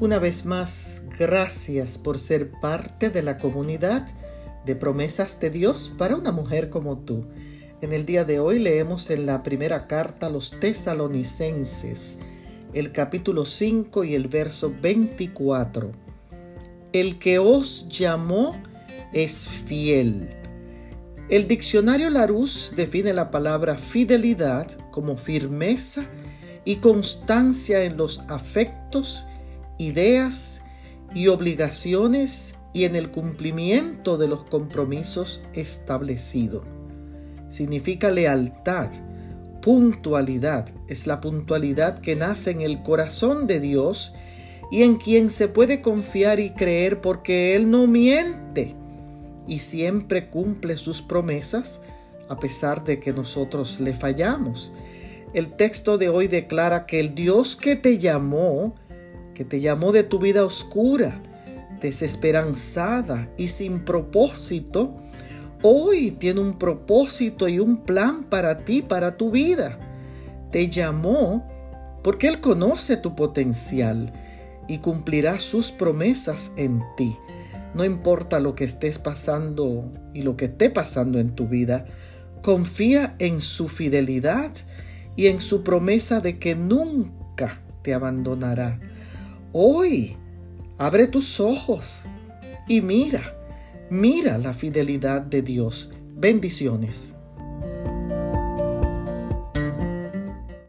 Una vez más, gracias por ser parte de la comunidad de promesas de Dios para una mujer como tú. En el día de hoy leemos en la primera carta a los tesalonicenses, el capítulo 5 y el verso 24. El que os llamó es fiel. El diccionario Larousse define la palabra fidelidad como firmeza y constancia en los afectos ideas y obligaciones y en el cumplimiento de los compromisos establecidos. Significa lealtad, puntualidad. Es la puntualidad que nace en el corazón de Dios y en quien se puede confiar y creer porque Él no miente y siempre cumple sus promesas a pesar de que nosotros le fallamos. El texto de hoy declara que el Dios que te llamó que te llamó de tu vida oscura, desesperanzada y sin propósito, hoy tiene un propósito y un plan para ti, para tu vida. Te llamó porque Él conoce tu potencial y cumplirá sus promesas en ti. No importa lo que estés pasando y lo que esté pasando en tu vida, confía en su fidelidad y en su promesa de que nunca te abandonará. Hoy, abre tus ojos y mira, mira la fidelidad de Dios. Bendiciones.